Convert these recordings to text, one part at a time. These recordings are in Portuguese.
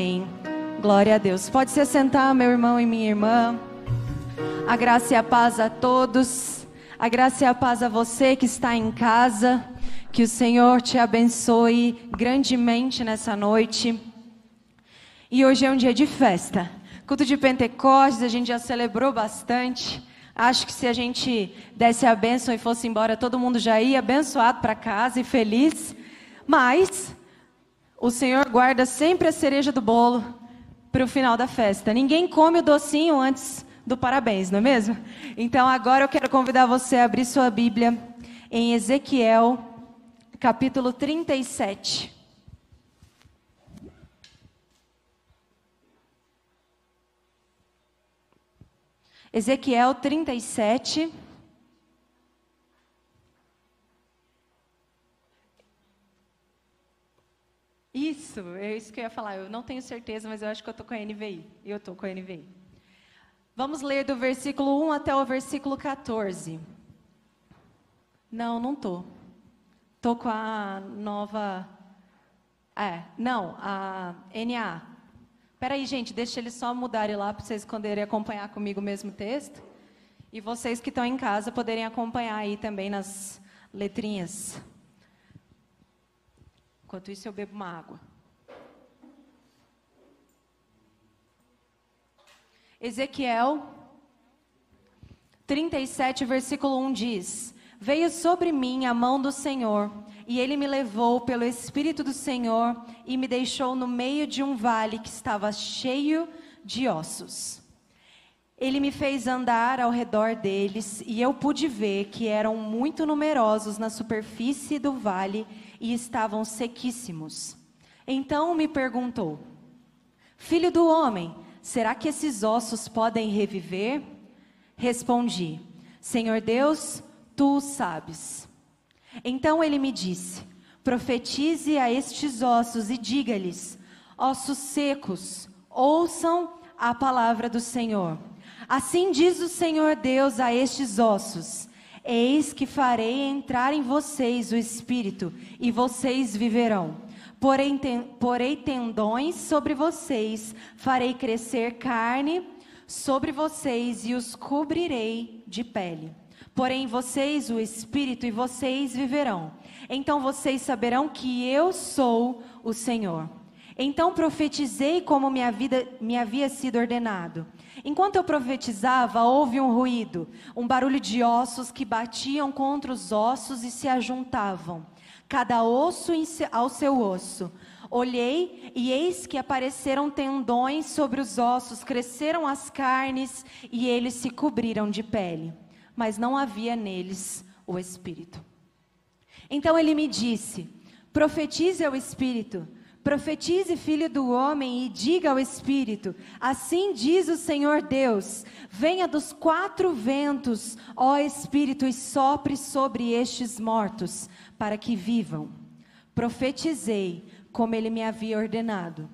Amém. Glória a Deus. Pode se assentar, meu irmão e minha irmã. A graça e a paz a todos. A graça e a paz a você que está em casa. Que o Senhor te abençoe grandemente nessa noite. E hoje é um dia de festa. Culto de Pentecostes, a gente já celebrou bastante. Acho que se a gente desse a bênção e fosse embora, todo mundo já ia abençoado para casa e feliz. Mas o Senhor guarda sempre a cereja do bolo para o final da festa. Ninguém come o docinho antes do parabéns, não é mesmo? Então agora eu quero convidar você a abrir sua Bíblia em Ezequiel, capítulo 37. Ezequiel 37. Isso, é isso que eu ia falar. Eu não tenho certeza, mas eu acho que eu estou com a NVI. Eu estou com a NVI. Vamos ler do versículo 1 até o versículo 14. Não, não estou. Estou com a nova. É, não, a NA. Espera aí, gente, deixa eles só mudarem lá para vocês poderem acompanhar comigo o mesmo texto. E vocês que estão em casa poderem acompanhar aí também nas letrinhas. Enquanto isso, eu bebo uma água. Ezequiel 37, versículo 1 diz: Veio sobre mim a mão do Senhor, e ele me levou pelo Espírito do Senhor e me deixou no meio de um vale que estava cheio de ossos. Ele me fez andar ao redor deles, e eu pude ver que eram muito numerosos na superfície do vale e estavam sequíssimos. Então me perguntou: Filho do homem, será que esses ossos podem reviver? Respondi: Senhor Deus, tu sabes. Então ele me disse: Profetize a estes ossos e diga-lhes: Ossos secos, ouçam a palavra do Senhor. Assim diz o Senhor Deus a estes ossos: Eis que farei entrar em vocês o espírito, e vocês viverão. Porém, ten, porei tendões sobre vocês, farei crescer carne sobre vocês e os cobrirei de pele. Porém, vocês o espírito e vocês viverão. Então vocês saberão que eu sou o Senhor. Então profetizei como minha vida me havia sido ordenado. Enquanto eu profetizava, houve um ruído, um barulho de ossos que batiam contra os ossos e se ajuntavam, cada osso ao seu osso. Olhei e eis que apareceram tendões sobre os ossos, cresceram as carnes e eles se cobriram de pele, mas não havia neles o espírito. Então ele me disse: profetize ao espírito Profetize, filho do homem, e diga ao Espírito: Assim diz o Senhor Deus: Venha dos quatro ventos, ó Espírito, e sopre sobre estes mortos, para que vivam. Profetizei, como ele me havia ordenado.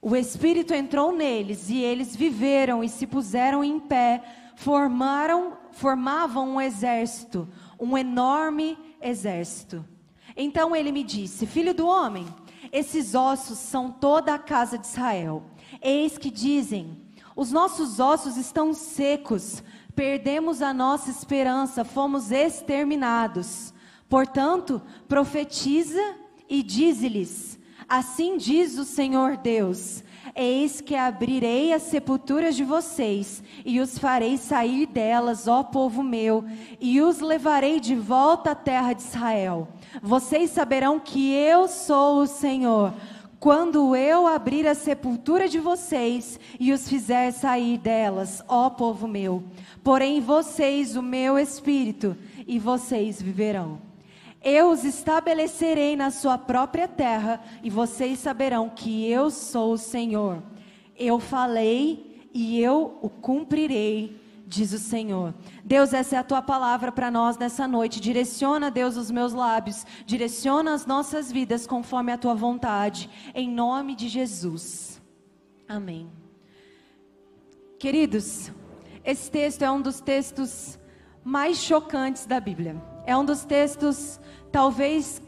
O Espírito entrou neles, e eles viveram e se puseram em pé, formaram, formavam um exército, um enorme exército. Então ele me disse: Filho do homem, esses ossos são toda a casa de Israel. Eis que dizem: os nossos ossos estão secos, perdemos a nossa esperança, fomos exterminados. Portanto, profetiza e dize-lhes: Assim diz o Senhor Deus: Eis que abrirei as sepulturas de vocês e os farei sair delas, ó povo meu, e os levarei de volta à terra de Israel. Vocês saberão que eu sou o Senhor, quando eu abrir a sepultura de vocês e os fizer sair delas, ó povo meu. Porém, vocês, o meu espírito, e vocês viverão. Eu os estabelecerei na sua própria terra, e vocês saberão que eu sou o Senhor. Eu falei e eu o cumprirei, diz o Senhor. Deus, essa é a tua palavra para nós nessa noite. Direciona, Deus, os meus lábios, direciona as nossas vidas conforme a tua vontade, em nome de Jesus. Amém. Queridos, esse texto é um dos textos mais chocantes da Bíblia. É um dos textos talvez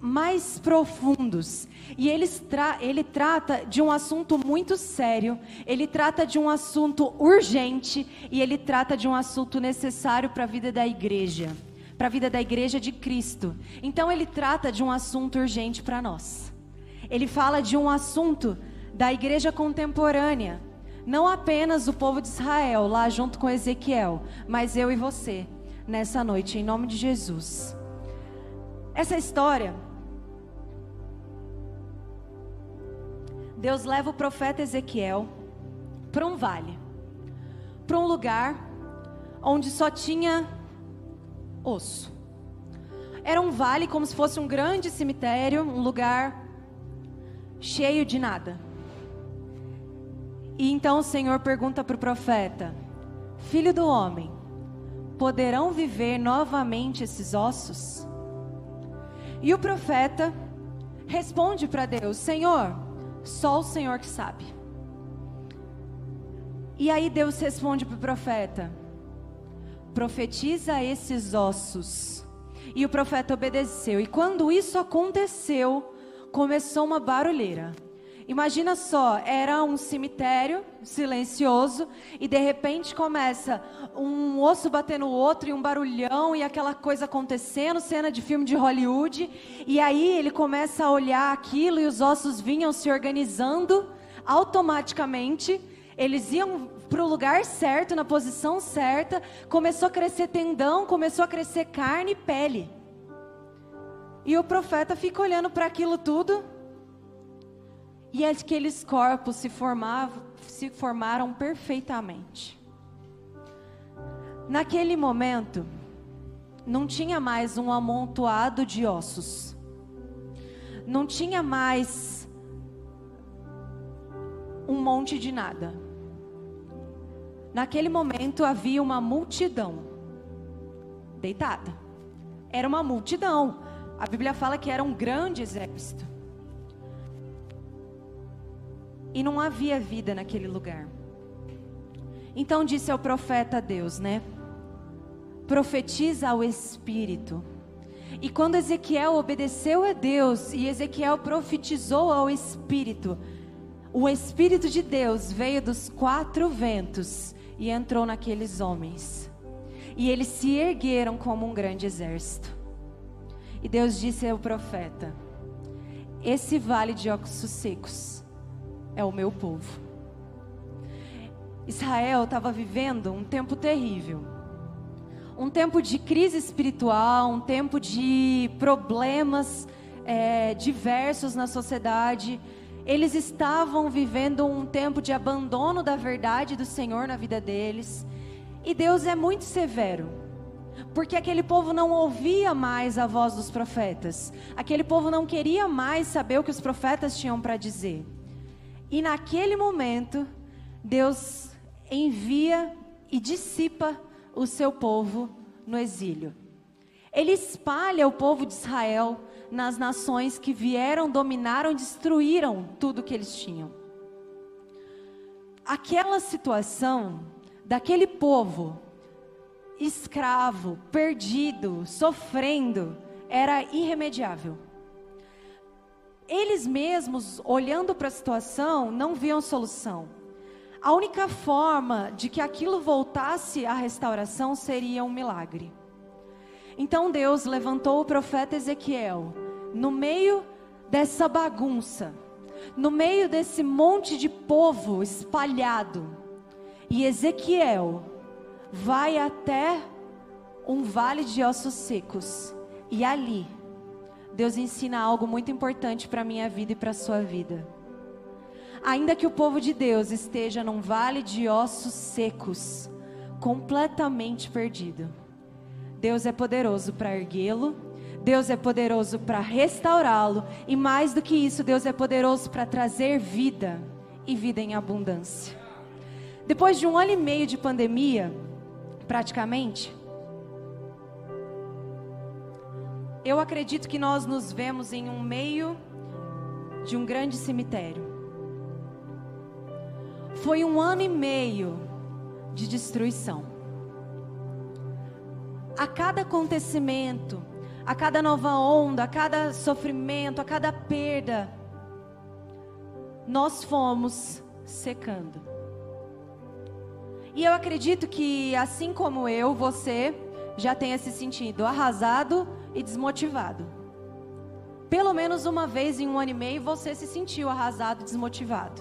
mais profundos. E ele, tra ele trata de um assunto muito sério, ele trata de um assunto urgente e ele trata de um assunto necessário para a vida da igreja, para a vida da igreja de Cristo. Então ele trata de um assunto urgente para nós. Ele fala de um assunto da igreja contemporânea, não apenas o povo de Israel lá junto com Ezequiel, mas eu e você nessa noite, em nome de Jesus. Essa história Deus leva o profeta Ezequiel para um vale, para um lugar onde só tinha osso. Era um vale como se fosse um grande cemitério, um lugar cheio de nada. E então o Senhor pergunta para o profeta: Filho do homem, poderão viver novamente esses ossos? E o profeta responde para Deus: Senhor, só o Senhor que sabe. E aí Deus responde para o profeta: profetiza esses ossos. E o profeta obedeceu. E quando isso aconteceu, começou uma barulheira. Imagina só, era um cemitério silencioso e de repente começa um osso batendo o outro e um barulhão e aquela coisa acontecendo, cena de filme de Hollywood. E aí ele começa a olhar aquilo e os ossos vinham se organizando automaticamente. Eles iam para o lugar certo, na posição certa. Começou a crescer tendão, começou a crescer carne e pele. E o profeta fica olhando para aquilo tudo e aqueles corpos se, formavam, se formaram perfeitamente. Naquele momento, não tinha mais um amontoado de ossos, não tinha mais um monte de nada. Naquele momento havia uma multidão deitada. Era uma multidão. A Bíblia fala que era um grande exército. E não havia vida naquele lugar. Então disse ao profeta Deus, né? Profetiza ao Espírito. E quando Ezequiel obedeceu a Deus e Ezequiel profetizou ao Espírito, o Espírito de Deus veio dos quatro ventos e entrou naqueles homens. E eles se ergueram como um grande exército. E Deus disse ao profeta: Esse vale de ossos secos é o meu povo. Israel estava vivendo um tempo terrível. Um tempo de crise espiritual, um tempo de problemas é, diversos na sociedade. Eles estavam vivendo um tempo de abandono da verdade do Senhor na vida deles. E Deus é muito severo, porque aquele povo não ouvia mais a voz dos profetas, aquele povo não queria mais saber o que os profetas tinham para dizer. E naquele momento, Deus envia e dissipa o seu povo no exílio. Ele espalha o povo de Israel nas nações que vieram, dominaram, destruíram tudo que eles tinham. Aquela situação daquele povo escravo, perdido, sofrendo, era irremediável eles mesmos, olhando para a situação, não viam solução. A única forma de que aquilo voltasse à restauração seria um milagre. Então Deus levantou o profeta Ezequiel no meio dessa bagunça, no meio desse monte de povo espalhado. E Ezequiel vai até um vale de ossos secos, e ali Deus ensina algo muito importante para a minha vida e para a sua vida. Ainda que o povo de Deus esteja num vale de ossos secos, completamente perdido, Deus é poderoso para erguê-lo, Deus é poderoso para restaurá-lo, e mais do que isso, Deus é poderoso para trazer vida e vida em abundância. Depois de um ano e meio de pandemia, praticamente, Eu acredito que nós nos vemos em um meio de um grande cemitério. Foi um ano e meio de destruição. A cada acontecimento, a cada nova onda, a cada sofrimento, a cada perda, nós fomos secando. E eu acredito que, assim como eu, você já tenha se sentido arrasado e desmotivado. Pelo menos uma vez em um ano e meio você se sentiu arrasado e desmotivado.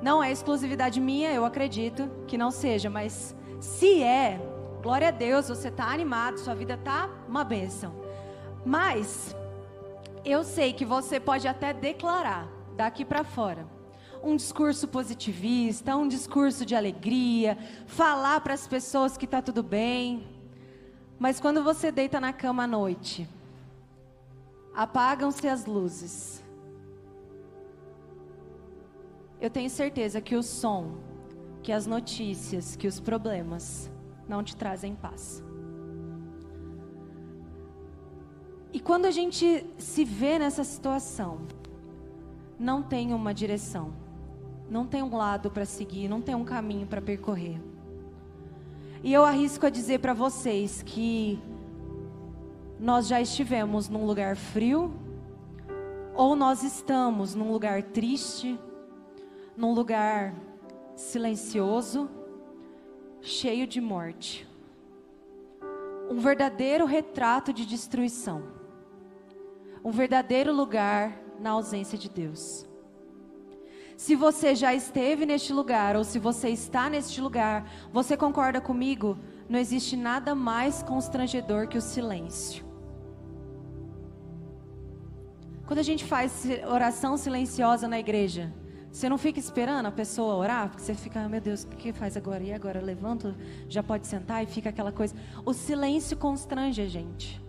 Não é exclusividade minha, eu acredito que não seja, mas se é, glória a Deus, você está animado, sua vida está uma bênção. Mas eu sei que você pode até declarar daqui para fora um discurso positivista, um discurso de alegria, falar para as pessoas que está tudo bem. Mas quando você deita na cama à noite, apagam-se as luzes. Eu tenho certeza que o som, que as notícias, que os problemas não te trazem paz. E quando a gente se vê nessa situação, não tem uma direção não tem um lado para seguir, não tem um caminho para percorrer. E eu arrisco a dizer para vocês que nós já estivemos num lugar frio, ou nós estamos num lugar triste, num lugar silencioso, cheio de morte. Um verdadeiro retrato de destruição. Um verdadeiro lugar na ausência de Deus. Se você já esteve neste lugar ou se você está neste lugar, você concorda comigo? Não existe nada mais constrangedor que o silêncio. Quando a gente faz oração silenciosa na igreja, você não fica esperando a pessoa orar, porque você fica, ah, meu Deus, o que faz agora? E agora? Levanto, já pode sentar e fica aquela coisa. O silêncio constrange a gente.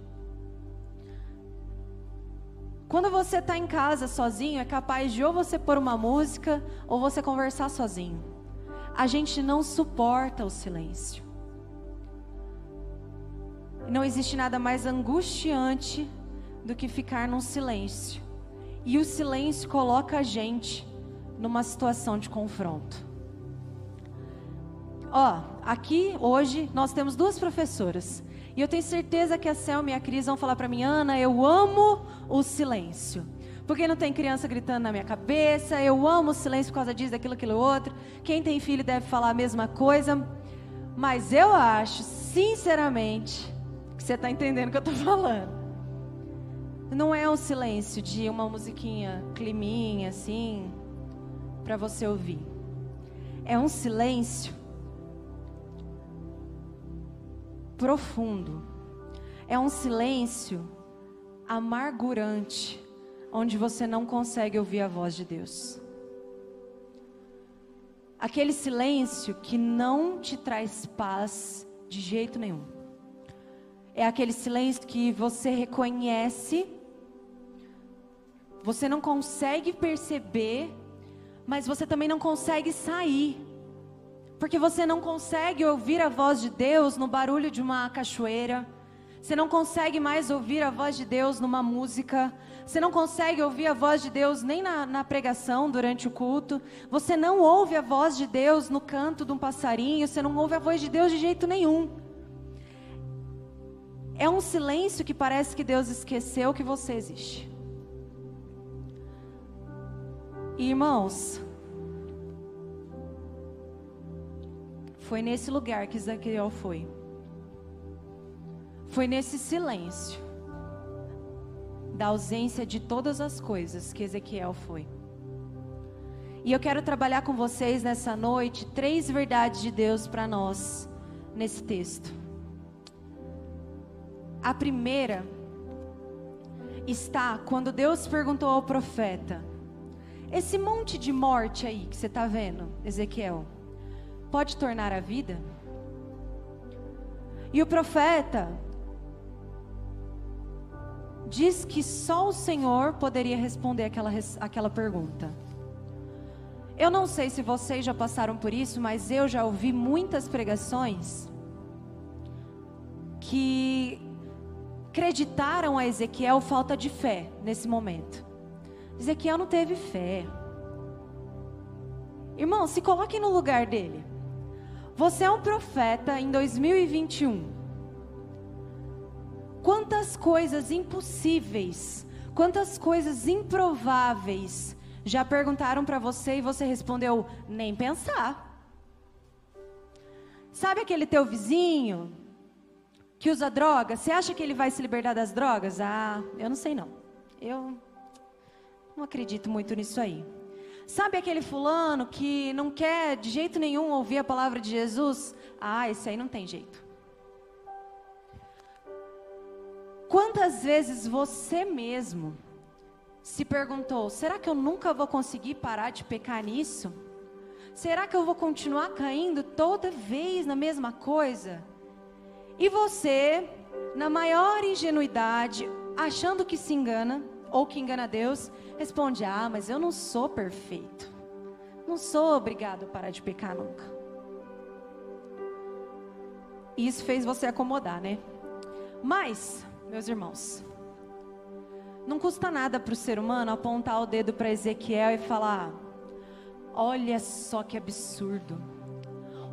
Quando você está em casa sozinho, é capaz de ou você pôr uma música ou você conversar sozinho. A gente não suporta o silêncio. Não existe nada mais angustiante do que ficar num silêncio. E o silêncio coloca a gente numa situação de confronto. Ó, aqui hoje nós temos duas professoras. E eu tenho certeza que a Selma e a Cris vão falar para mim, Ana, eu amo o silêncio. Porque não tem criança gritando na minha cabeça, eu amo o silêncio por causa disso, daquilo, aquilo outro. Quem tem filho deve falar a mesma coisa. Mas eu acho, sinceramente, que você está entendendo o que eu estou falando. Não é um silêncio de uma musiquinha climinha assim, para você ouvir. É um silêncio profundo. É um silêncio amargurante, onde você não consegue ouvir a voz de Deus. Aquele silêncio que não te traz paz de jeito nenhum. É aquele silêncio que você reconhece, você não consegue perceber, mas você também não consegue sair. Porque você não consegue ouvir a voz de Deus no barulho de uma cachoeira. Você não consegue mais ouvir a voz de Deus numa música. Você não consegue ouvir a voz de Deus nem na, na, pregação durante o culto. Você não ouve a voz de Deus no canto de um passarinho. Você não ouve a voz de Deus de jeito nenhum. É um silêncio que parece que Deus esqueceu que você existe. Irmãos, Foi nesse lugar que Ezequiel foi. Foi nesse silêncio da ausência de todas as coisas que Ezequiel foi. E eu quero trabalhar com vocês nessa noite três verdades de Deus para nós nesse texto. A primeira está quando Deus perguntou ao profeta: Esse monte de morte aí que você está vendo, Ezequiel, pode tornar a vida? E o profeta diz que só o Senhor poderia responder aquela, aquela pergunta. Eu não sei se vocês já passaram por isso, mas eu já ouvi muitas pregações que acreditaram a Ezequiel falta de fé nesse momento. Ezequiel não teve fé. Irmão, se coloque no lugar dele. Você é um profeta em 2021. Quantas coisas impossíveis, quantas coisas improváveis já perguntaram para você e você respondeu nem pensar. Sabe aquele teu vizinho que usa droga? Você acha que ele vai se libertar das drogas? Ah, eu não sei não. Eu não acredito muito nisso aí. Sabe aquele fulano que não quer de jeito nenhum ouvir a palavra de Jesus? Ah, esse aí não tem jeito. Quantas vezes você mesmo se perguntou: será que eu nunca vou conseguir parar de pecar nisso? Será que eu vou continuar caindo toda vez na mesma coisa? E você, na maior ingenuidade, achando que se engana ou que engana Deus, responde: Ah, mas eu não sou perfeito. Não sou obrigado a parar de pecar nunca. Isso fez você acomodar, né? Mas, meus irmãos, não custa nada para o ser humano apontar o dedo para Ezequiel e falar: Olha só que absurdo.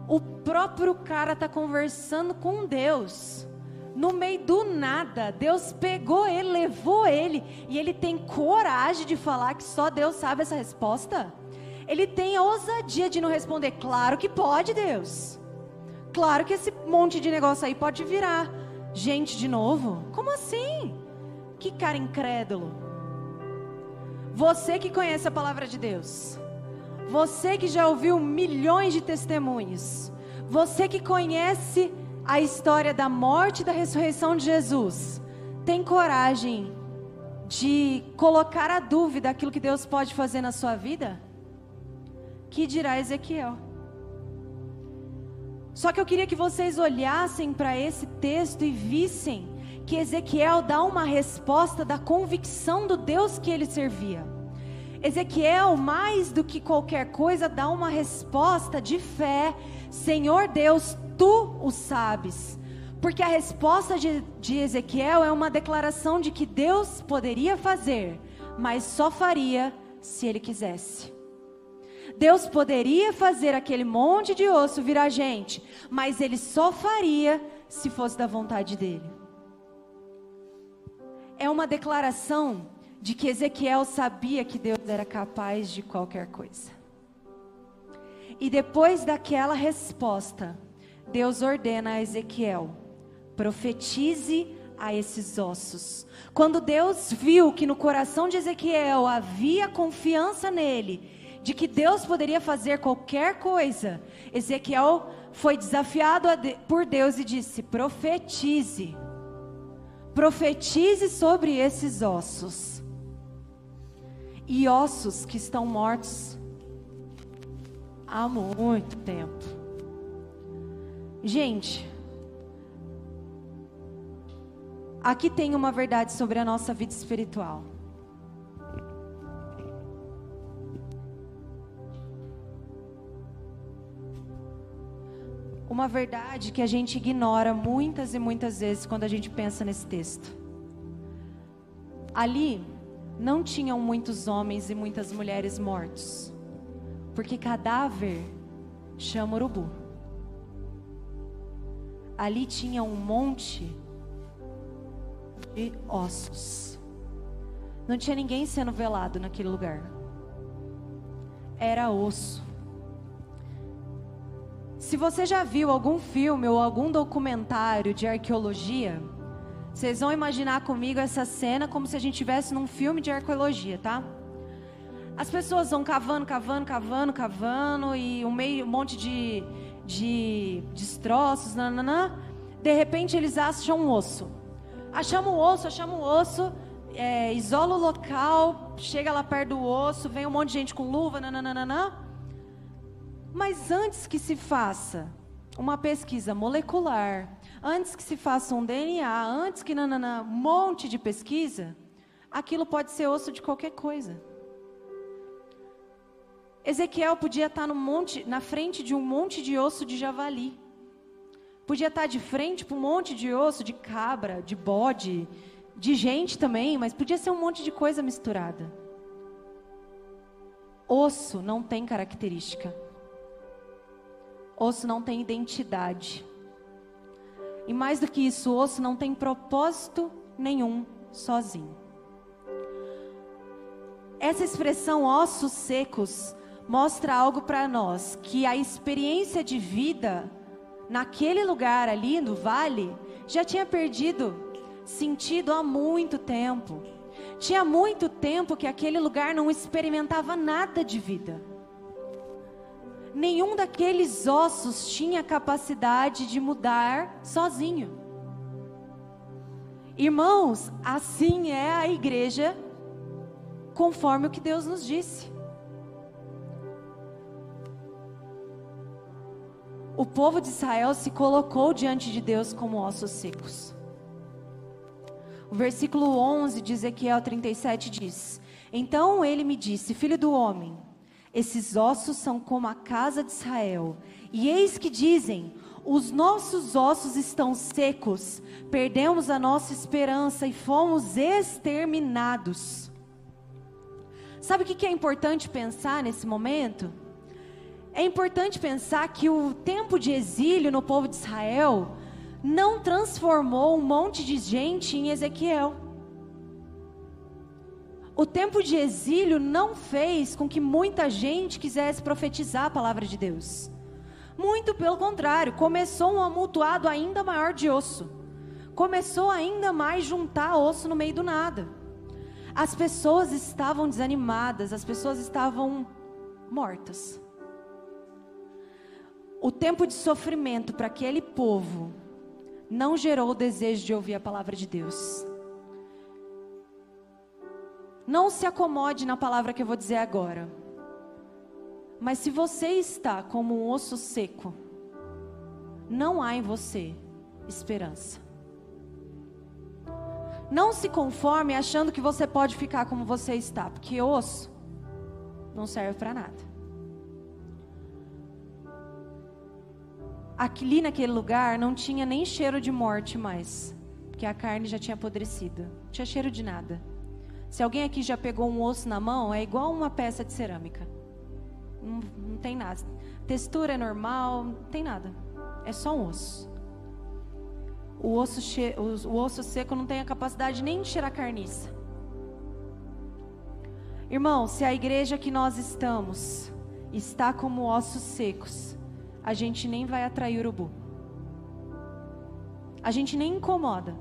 O próprio cara está conversando com Deus. No meio do nada, Deus pegou ele, levou ele, e ele tem coragem de falar que só Deus sabe essa resposta? Ele tem ousadia de não responder, claro que pode, Deus. Claro que esse monte de negócio aí pode virar gente de novo. Como assim? Que cara incrédulo. Você que conhece a palavra de Deus. Você que já ouviu milhões de testemunhos. Você que conhece a história da morte e da ressurreição de Jesus. Tem coragem de colocar a dúvida aquilo que Deus pode fazer na sua vida? Que dirá Ezequiel? Só que eu queria que vocês olhassem para esse texto e vissem que Ezequiel dá uma resposta da convicção do Deus que ele servia. Ezequiel, mais do que qualquer coisa, dá uma resposta de fé: Senhor Deus, tu o sabes. Porque a resposta de, de Ezequiel é uma declaração de que Deus poderia fazer, mas só faria se ele quisesse. Deus poderia fazer aquele monte de osso virar gente, mas ele só faria se fosse da vontade dele é uma declaração de que Ezequiel sabia que Deus era capaz de qualquer coisa. E depois daquela resposta, Deus ordena a Ezequiel: profetize a esses ossos. Quando Deus viu que no coração de Ezequiel havia confiança nele, de que Deus poderia fazer qualquer coisa, Ezequiel foi desafiado por Deus e disse: profetize profetize sobre esses ossos. E ossos que estão mortos há muito tempo. Gente, aqui tem uma verdade sobre a nossa vida espiritual. uma verdade que a gente ignora muitas e muitas vezes quando a gente pensa nesse texto. Ali não tinham muitos homens e muitas mulheres mortos, porque cadáver chama urubu. Ali tinha um monte de ossos. Não tinha ninguém sendo velado naquele lugar. Era osso. Se você já viu algum filme ou algum documentário de arqueologia, vocês vão imaginar comigo essa cena como se a gente estivesse num filme de arqueologia, tá? As pessoas vão cavando, cavando, cavando, cavando e um meio, um monte de, de destroços, nananã. De repente eles acham um osso. Achamos o osso, achamos o osso, é, isola o local, chega lá perto do osso, vem um monte de gente com luva, nananana. Mas antes que se faça uma pesquisa molecular, antes que se faça um DNA, antes que nanana, um monte de pesquisa, aquilo pode ser osso de qualquer coisa. Ezequiel podia estar no monte, na frente de um monte de osso de javali. Podia estar de frente para um monte de osso de cabra, de bode, de gente também, mas podia ser um monte de coisa misturada. Osso não tem característica. Osso não tem identidade. E mais do que isso, osso não tem propósito nenhum sozinho. Essa expressão ossos secos mostra algo para nós, que a experiência de vida naquele lugar ali no vale já tinha perdido sentido há muito tempo. Tinha muito tempo que aquele lugar não experimentava nada de vida. Nenhum daqueles ossos tinha capacidade de mudar sozinho. Irmãos, assim é a igreja, conforme o que Deus nos disse. O povo de Israel se colocou diante de Deus como ossos secos. O versículo 11 de Ezequiel 37 diz: Então ele me disse, filho do homem, esses ossos são como a casa de Israel, e eis que dizem: os nossos ossos estão secos, perdemos a nossa esperança e fomos exterminados. Sabe o que é importante pensar nesse momento? É importante pensar que o tempo de exílio no povo de Israel não transformou um monte de gente em Ezequiel. O tempo de exílio não fez com que muita gente quisesse profetizar a palavra de Deus. Muito pelo contrário, começou um amontoado ainda maior de osso. Começou ainda mais juntar osso no meio do nada. As pessoas estavam desanimadas, as pessoas estavam mortas. O tempo de sofrimento para aquele povo não gerou o desejo de ouvir a palavra de Deus. Não se acomode na palavra que eu vou dizer agora. Mas se você está como um osso seco, não há em você esperança. Não se conforme achando que você pode ficar como você está, porque osso não serve para nada. Ali naquele lugar não tinha nem cheiro de morte mais, porque a carne já tinha apodrecido. Não tinha cheiro de nada. Se alguém aqui já pegou um osso na mão, é igual uma peça de cerâmica. Não, não tem nada. Textura é normal, não tem nada. É só um osso. O osso, che... o osso seco não tem a capacidade nem de cheirar carniça. Irmão, se a igreja que nós estamos está como ossos secos, a gente nem vai atrair urubu. A gente nem incomoda.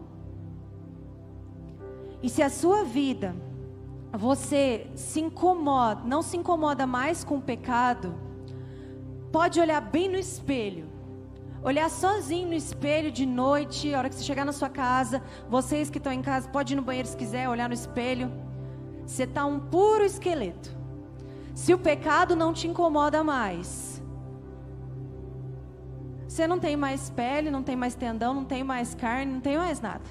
E se a sua vida, você se incomoda, não se incomoda mais com o pecado, pode olhar bem no espelho. Olhar sozinho no espelho de noite, a hora que você chegar na sua casa, vocês que estão em casa, pode ir no banheiro se quiser, olhar no espelho. Você está um puro esqueleto. Se o pecado não te incomoda mais, você não tem mais pele, não tem mais tendão, não tem mais carne, não tem mais nada.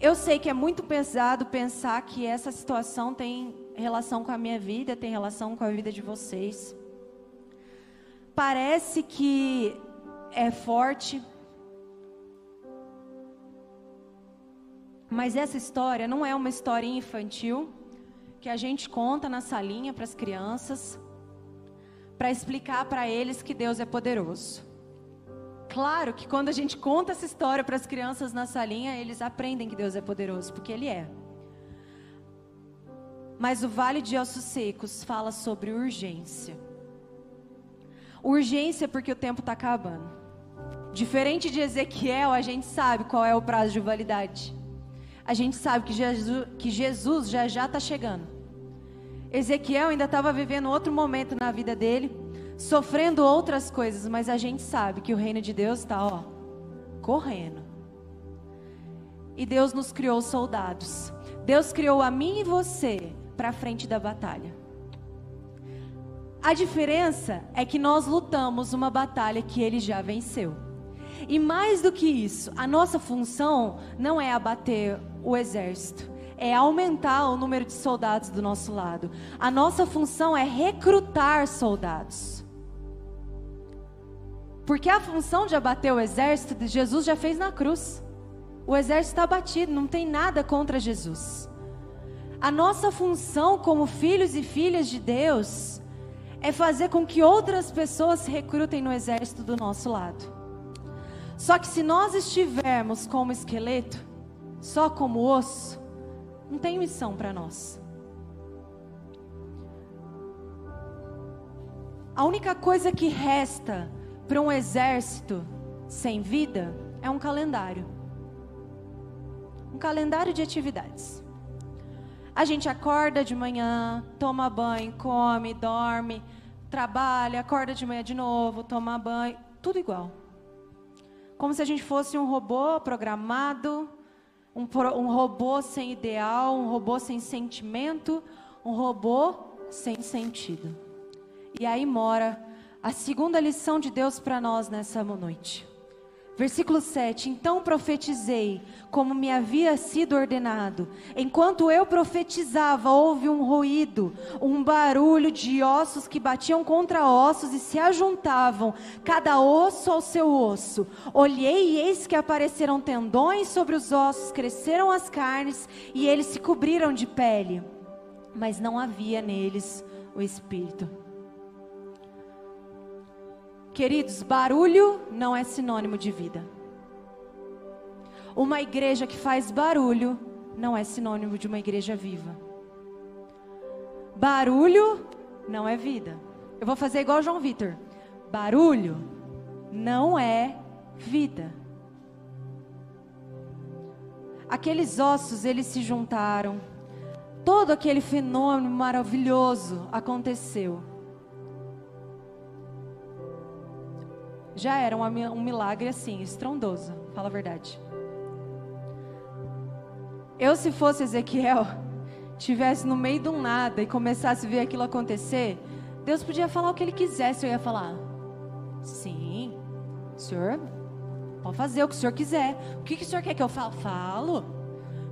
Eu sei que é muito pesado pensar que essa situação tem relação com a minha vida, tem relação com a vida de vocês. Parece que é forte, mas essa história não é uma história infantil que a gente conta na salinha para as crianças para explicar para eles que Deus é poderoso. Claro que quando a gente conta essa história para as crianças na salinha, eles aprendem que Deus é poderoso, porque Ele é. Mas o Vale de Ossos Secos fala sobre urgência. Urgência porque o tempo está acabando. Diferente de Ezequiel, a gente sabe qual é o prazo de validade. A gente sabe que Jesus, que Jesus já já está chegando. Ezequiel ainda estava vivendo outro momento na vida dele, sofrendo outras coisas, mas a gente sabe que o reino de Deus está, ó, correndo. E Deus nos criou soldados. Deus criou a mim e você para frente da batalha. A diferença é que nós lutamos uma batalha que ele já venceu. E mais do que isso, a nossa função não é abater o exército, é aumentar o número de soldados do nosso lado. A nossa função é recrutar soldados. Porque a função de abater o exército Jesus já fez na cruz. O exército está abatido, não tem nada contra Jesus. A nossa função como filhos e filhas de Deus é fazer com que outras pessoas se recrutem no exército do nosso lado. Só que se nós estivermos como esqueleto, só como osso, não tem missão para nós. A única coisa que resta para um exército sem vida é um calendário. Um calendário de atividades. A gente acorda de manhã, toma banho, come, dorme, trabalha, acorda de manhã de novo, toma banho, tudo igual. Como se a gente fosse um robô programado, um, um robô sem ideal, um robô sem sentimento, um robô sem sentido. E aí mora a segunda lição de Deus para nós nessa noite. Versículo 7: Então profetizei, como me havia sido ordenado. Enquanto eu profetizava, houve um ruído, um barulho de ossos que batiam contra ossos e se ajuntavam, cada osso ao seu osso. Olhei e eis que apareceram tendões sobre os ossos, cresceram as carnes e eles se cobriram de pele, mas não havia neles o espírito. Queridos, barulho não é sinônimo de vida. Uma igreja que faz barulho não é sinônimo de uma igreja viva. Barulho não é vida. Eu vou fazer igual João Vitor. Barulho não é vida. Aqueles ossos, eles se juntaram. Todo aquele fenômeno maravilhoso aconteceu. Já era um, milagre assim, estrondoso, fala a verdade. Eu, se fosse Ezequiel, tivesse no meio um nada e começasse a ver aquilo acontecer, Deus podia falar o que ele quisesse, eu ia falar: sim, senhor, pode fazer o que o senhor quiser. O que, que o senhor quer que eu falo? Falo.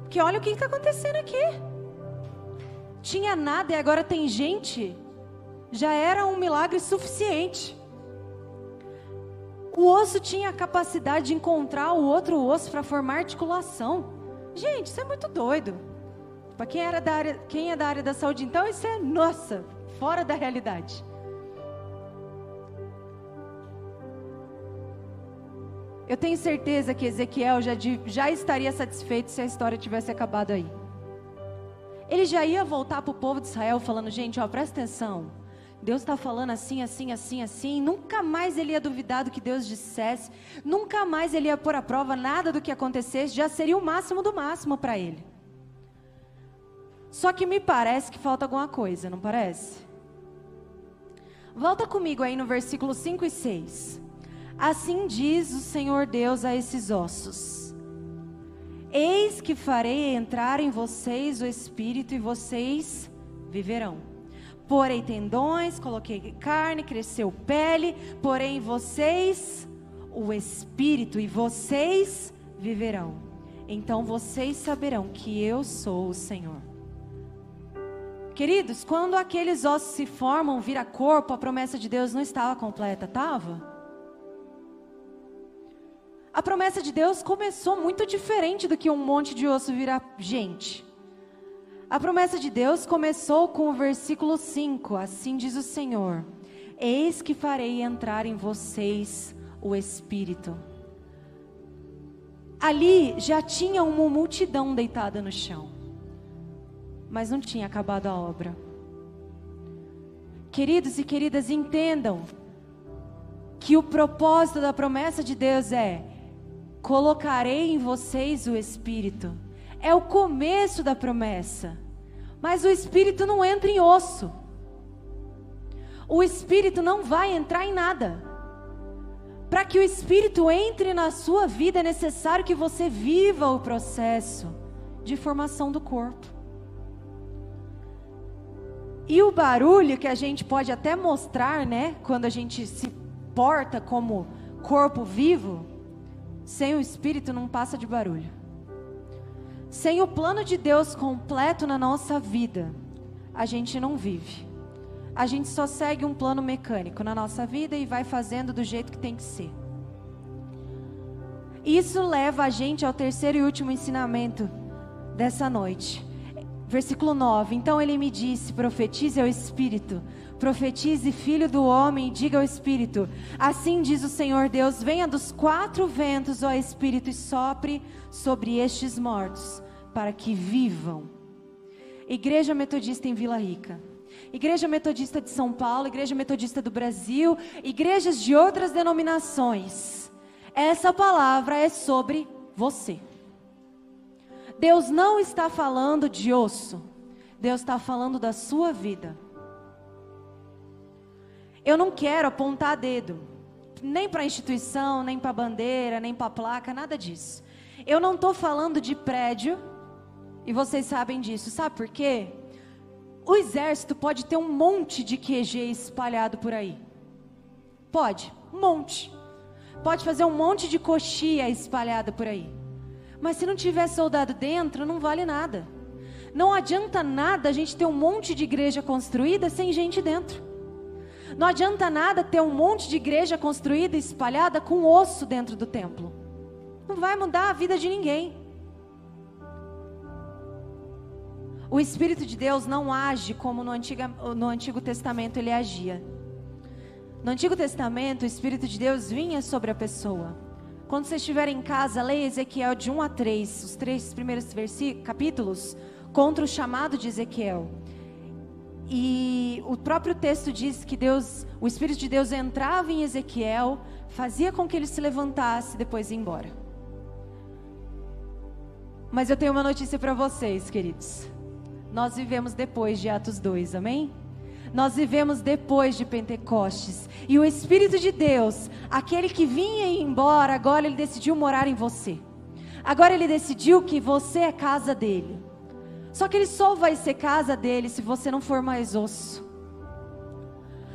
Porque olha o que está acontecendo aqui. Tinha nada e agora tem gente. Já era um milagre suficiente. O osso tinha a capacidade de encontrar o outro osso para formar articulação. Gente, isso é muito doido. Para quem, era da quem é da área da saúde, então, isso é, nossa, fora da realidade. Eu tenho certeza que Ezequiel já, já estaria satisfeito se a história tivesse acabado aí. Ele já ia voltar para o povo de Israel falando: gente, ó, presta atenção. Deus está falando assim, assim, assim, assim. Nunca mais ele ia duvidar do que Deus dissesse. Nunca mais ele ia pôr à prova nada do que acontecesse. Já seria o máximo do máximo para ele. Só que me parece que falta alguma coisa, não parece? Volta comigo aí no versículo 5 e 6. Assim diz o Senhor Deus a esses ossos: Eis que farei entrar em vocês o espírito e vocês viverão. Porei tendões, coloquei carne, cresceu pele, porém vocês o espírito e vocês viverão. Então vocês saberão que eu sou o Senhor. Queridos, quando aqueles ossos se formam, vira corpo, a promessa de Deus não estava completa, estava? A promessa de Deus começou muito diferente do que um monte de osso virar gente. A promessa de Deus começou com o versículo 5: Assim diz o Senhor: Eis que farei entrar em vocês o Espírito. Ali já tinha uma multidão deitada no chão, mas não tinha acabado a obra. Queridos e queridas, entendam que o propósito da promessa de Deus é: colocarei em vocês o Espírito é o começo da promessa. Mas o espírito não entra em osso. O espírito não vai entrar em nada. Para que o espírito entre na sua vida é necessário que você viva o processo de formação do corpo. E o barulho que a gente pode até mostrar, né, quando a gente se porta como corpo vivo, sem o espírito não passa de barulho. Sem o plano de Deus completo na nossa vida, a gente não vive. A gente só segue um plano mecânico na nossa vida e vai fazendo do jeito que tem que ser. Isso leva a gente ao terceiro e último ensinamento dessa noite. Versículo 9: Então ele me disse: profetize ao Espírito, profetize, filho do homem, e diga ao Espírito: Assim diz o Senhor Deus: Venha dos quatro ventos, ó Espírito, e sopre sobre estes mortos, para que vivam. Igreja Metodista em Vila Rica. Igreja Metodista de São Paulo, Igreja Metodista do Brasil, igrejas de outras denominações. Essa palavra é sobre você. Deus não está falando de osso, Deus está falando da sua vida. Eu não quero apontar dedo, nem para a instituição, nem para a bandeira, nem para a placa, nada disso. Eu não estou falando de prédio, e vocês sabem disso, sabe por quê? O exército pode ter um monte de QG espalhado por aí. Pode, um monte. Pode fazer um monte de coxia espalhada por aí. Mas se não tiver soldado dentro, não vale nada. Não adianta nada a gente ter um monte de igreja construída sem gente dentro. Não adianta nada ter um monte de igreja construída e espalhada com osso dentro do templo. Não vai mudar a vida de ninguém. O Espírito de Deus não age como no Antigo, no Antigo Testamento ele agia. No Antigo Testamento, o Espírito de Deus vinha sobre a pessoa. Quando você estiver em casa, leia Ezequiel de 1 a 3, os três primeiros capítulos, contra o chamado de Ezequiel. E o próprio texto diz que Deus, o Espírito de Deus entrava em Ezequiel, fazia com que ele se levantasse e depois ia embora. Mas eu tenho uma notícia para vocês, queridos. Nós vivemos depois de Atos 2, amém? Nós vivemos depois de Pentecostes. E o Espírito de Deus, aquele que vinha e ia embora, agora ele decidiu morar em você. Agora ele decidiu que você é casa dele. Só que ele só vai ser casa dele se você não for mais osso.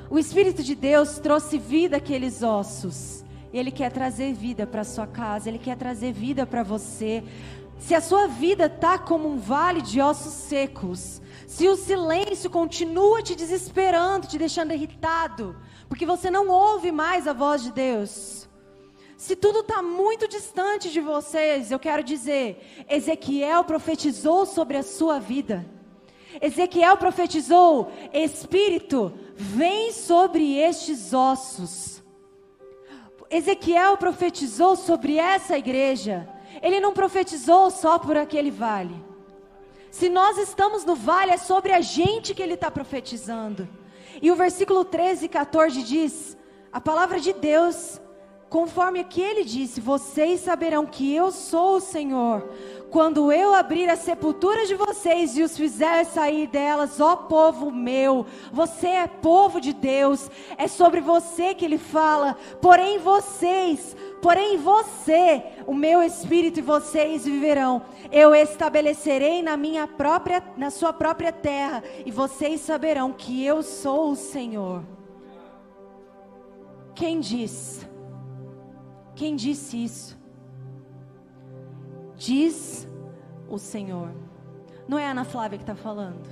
O Espírito de Deus trouxe vida àqueles ossos. Ele quer trazer vida para sua casa, ele quer trazer vida para você. Se a sua vida tá como um vale de ossos secos, se o silêncio continua te desesperando, te deixando irritado, porque você não ouve mais a voz de Deus. Se tudo está muito distante de vocês, eu quero dizer: Ezequiel profetizou sobre a sua vida. Ezequiel profetizou: Espírito, vem sobre estes ossos. Ezequiel profetizou sobre essa igreja. Ele não profetizou só por aquele vale. Se nós estamos no vale, é sobre a gente que ele está profetizando. E o versículo 13 e 14 diz: A palavra de Deus, conforme aqui ele disse: Vocês saberão que eu sou o Senhor, quando eu abrir as sepulturas de vocês e os fizer sair delas, ó povo meu, você é povo de Deus, é sobre você que ele fala, porém vocês Porém, você, o meu espírito e vocês viverão. Eu estabelecerei na minha própria, na sua própria terra, e vocês saberão que eu sou o Senhor. Quem diz? Quem disse isso? Diz o Senhor. Não é a Ana Flávia que está falando.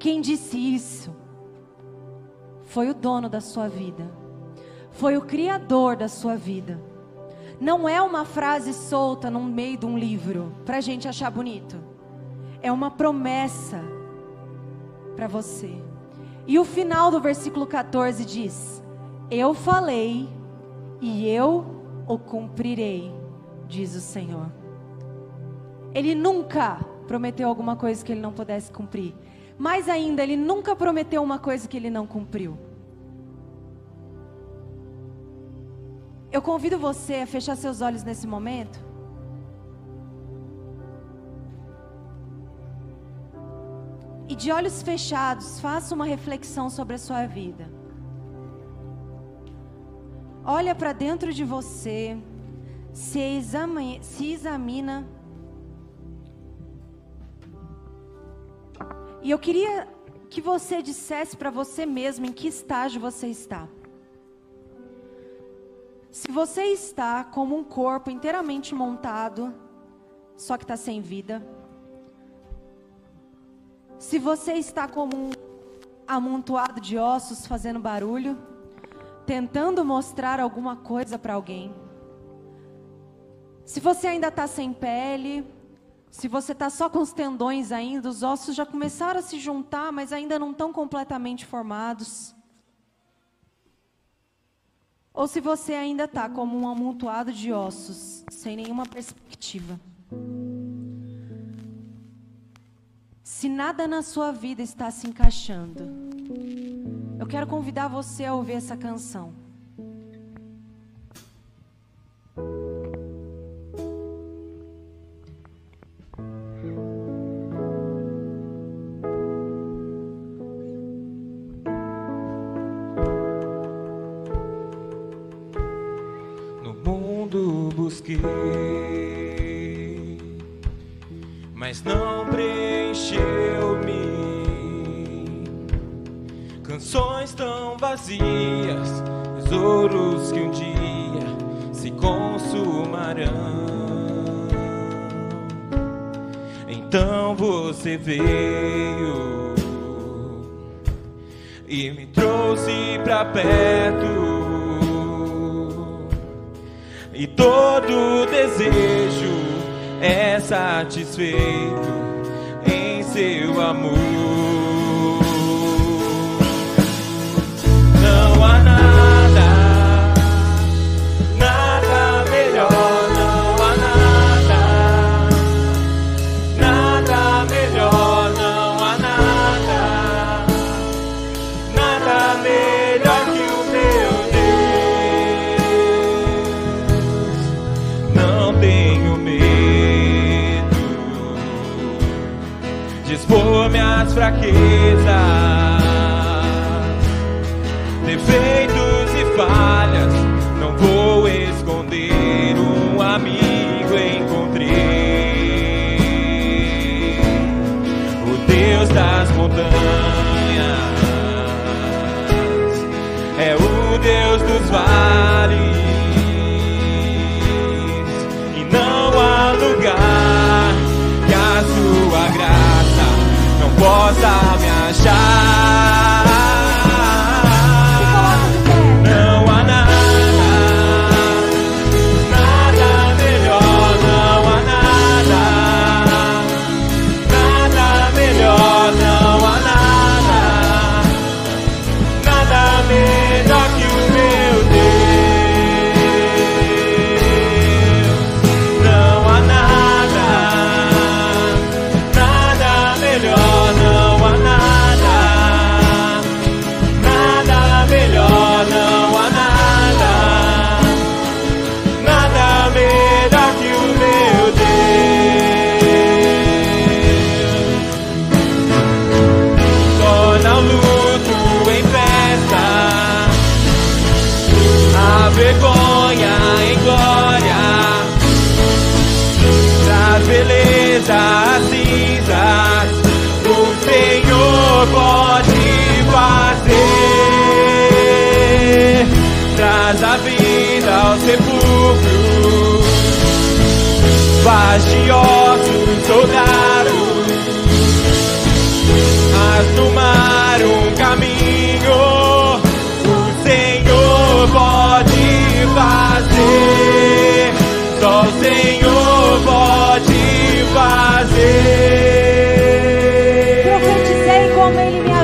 Quem disse isso? Foi o dono da sua vida foi o Criador da sua vida. Não é uma frase solta no meio de um livro para a gente achar bonito. É uma promessa para você. E o final do versículo 14 diz: Eu falei e eu o cumprirei, diz o Senhor. Ele nunca prometeu alguma coisa que ele não pudesse cumprir. Mais ainda, ele nunca prometeu uma coisa que ele não cumpriu. Eu convido você a fechar seus olhos nesse momento. E de olhos fechados, faça uma reflexão sobre a sua vida. Olha para dentro de você, se examina, se examina. E eu queria que você dissesse para você mesmo em que estágio você está. Se você está como um corpo inteiramente montado, só que está sem vida. Se você está como um amontoado de ossos fazendo barulho, tentando mostrar alguma coisa para alguém. Se você ainda está sem pele, se você está só com os tendões ainda, os ossos já começaram a se juntar, mas ainda não estão completamente formados ou se você ainda está como um amontoado de ossos, sem nenhuma perspectiva. Se nada na sua vida está se encaixando, eu quero convidar você a ouvir essa canção. mas não preencheu-me. Canções tão vazias, tesouros que um dia se consumarão. Então você veio e me trouxe pra perto. e todo desejo é satisfeito em seu amor.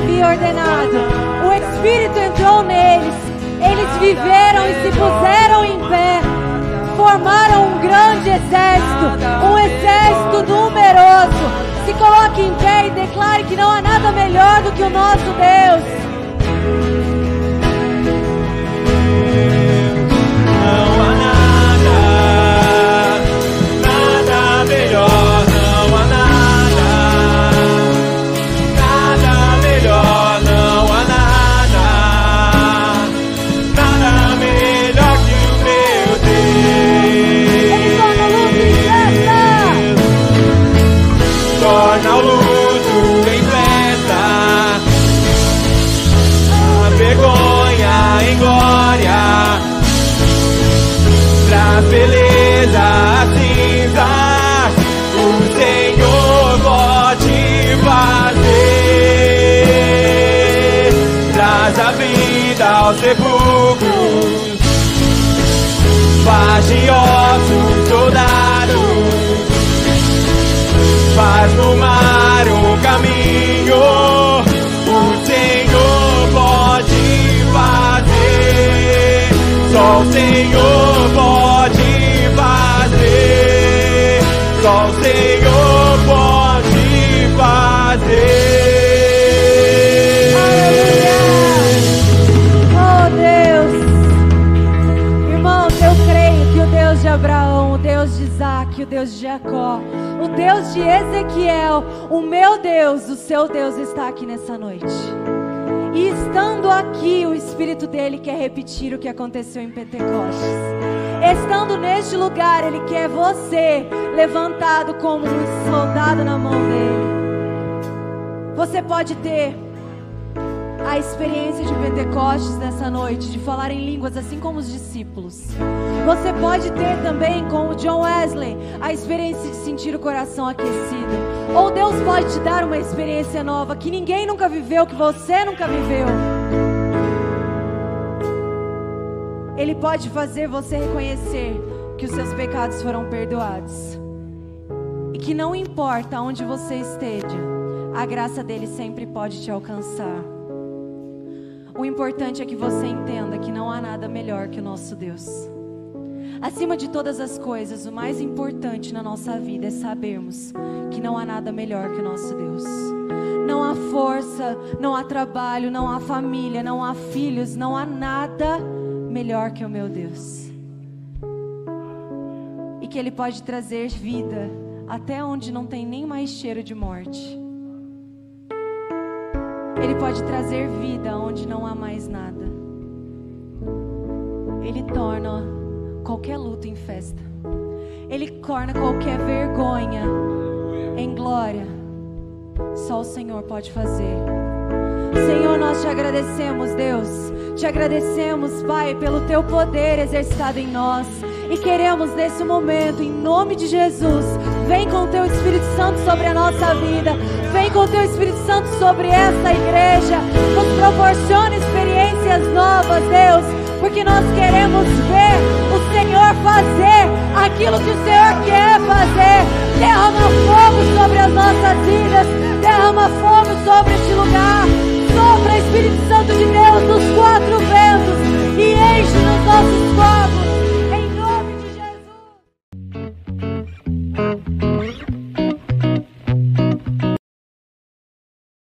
havia ordenado. O Espírito entrou neles, eles viveram e se puseram em pé, formaram um grande exército, um exército numeroso. Se coloque em pé e declare que não há nada melhor do que o nosso Deus. O Senhor pode fazer. Só o Senhor pode fazer. Oh Deus! Irmãos, eu creio que o Deus de Abraão, o Deus de Isaac, o Deus de Jacó, o Deus de Ezequiel, o meu Deus, o seu Deus está aqui nessa noite. E estando aqui, o Espírito dele quer repetir o que aconteceu em Pentecostes. Estando neste lugar, ele quer você levantado como um soldado na mão dele. Você pode ter a experiência de Pentecostes nessa noite, de falar em línguas assim como os discípulos. Você pode ter também, com o John Wesley, a experiência de sentir o coração aquecido. Ou Deus pode te dar uma experiência nova que ninguém nunca viveu, que você nunca viveu. Ele pode fazer você reconhecer que os seus pecados foram perdoados. E que não importa onde você esteja, a graça dele sempre pode te alcançar. O importante é que você entenda que não há nada melhor que o nosso Deus. Acima de todas as coisas, o mais importante na nossa vida é sabermos que não há nada melhor que o nosso Deus. Não há força, não há trabalho, não há família, não há filhos, não há nada melhor que o meu Deus. E que Ele pode trazer vida até onde não tem nem mais cheiro de morte. Ele pode trazer vida onde não há mais nada. Ele torna qualquer luto em festa. Ele torna qualquer vergonha em glória. Só o Senhor pode fazer. Senhor, nós te agradecemos, Deus. Te agradecemos, Pai, pelo teu poder exercitado em nós. E queremos nesse momento, em nome de Jesus, Vem com o teu Espírito Santo sobre a nossa vida. Vem com o teu Espírito Santo sobre esta igreja. Nos proporciona experiências novas, Deus. Porque nós queremos ver o Senhor fazer aquilo que o Senhor quer fazer. Derrama fogo sobre as nossas vidas. Derrama fogo sobre este lugar. Sopra, Espírito Santo de Deus, nos quatro ventos. E enche nos nossos corpos